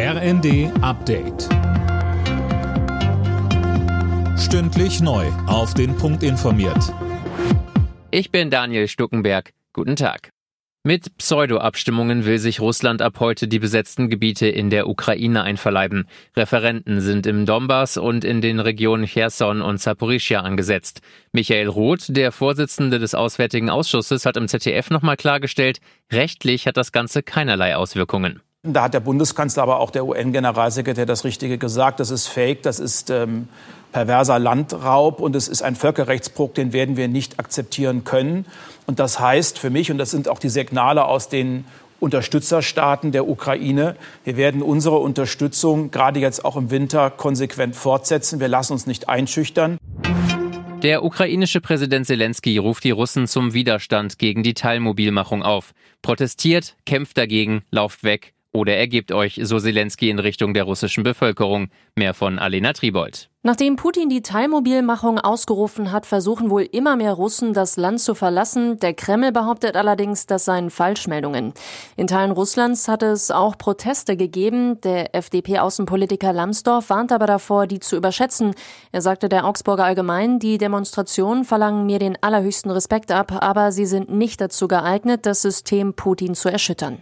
RND Update. Stündlich neu. Auf den Punkt informiert. Ich bin Daniel Stuckenberg. Guten Tag. Mit Pseudo-Abstimmungen will sich Russland ab heute die besetzten Gebiete in der Ukraine einverleiben. Referenten sind im Donbass und in den Regionen Cherson und Saporischia angesetzt. Michael Roth, der Vorsitzende des Auswärtigen Ausschusses, hat im ZDF nochmal klargestellt, rechtlich hat das Ganze keinerlei Auswirkungen. Da hat der Bundeskanzler, aber auch der UN-Generalsekretär das Richtige gesagt. Das ist Fake, das ist ähm, perverser Landraub und es ist ein Völkerrechtsbruch, den werden wir nicht akzeptieren können. Und das heißt für mich, und das sind auch die Signale aus den Unterstützerstaaten der Ukraine. Wir werden unsere Unterstützung gerade jetzt auch im Winter konsequent fortsetzen. Wir lassen uns nicht einschüchtern. Der ukrainische Präsident Zelensky ruft die Russen zum Widerstand gegen die Teilmobilmachung auf. Protestiert, kämpft dagegen, lauft weg, oder ergebt euch, so Zelensky in Richtung der russischen Bevölkerung. Mehr von Alena Tribold. Nachdem Putin die Teilmobilmachung ausgerufen hat, versuchen wohl immer mehr Russen, das Land zu verlassen. Der Kreml behauptet allerdings, das seien Falschmeldungen. In Teilen Russlands hat es auch Proteste gegeben. Der FDP-Außenpolitiker Lambsdorff warnt aber davor, die zu überschätzen. Er sagte der Augsburger Allgemein, die Demonstrationen verlangen mir den allerhöchsten Respekt ab, aber sie sind nicht dazu geeignet, das System Putin zu erschüttern.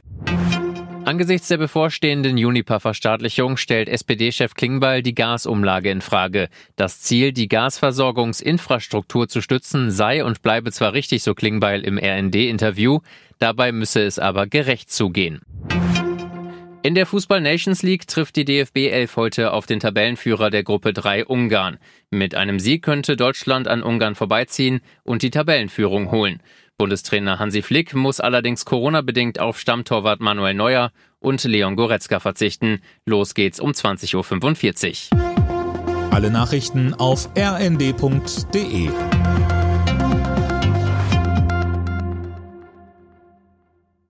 Angesichts der bevorstehenden Juniper-Verstaatlichung stellt SPD-Chef Klingbeil die Gasumlage in Frage. Das Ziel, die Gasversorgungsinfrastruktur zu stützen, sei und bleibe zwar richtig, so Klingbeil im RND-Interview, dabei müsse es aber gerecht zugehen. In der Fußball Nations League trifft die DFB 11 heute auf den Tabellenführer der Gruppe 3 Ungarn. Mit einem Sieg könnte Deutschland an Ungarn vorbeiziehen und die Tabellenführung holen. Bundestrainer Hansi Flick muss allerdings Corona-bedingt auf Stammtorwart Manuel Neuer und Leon Goretzka verzichten. Los geht's um 20.45 Uhr. Alle Nachrichten auf rnd.de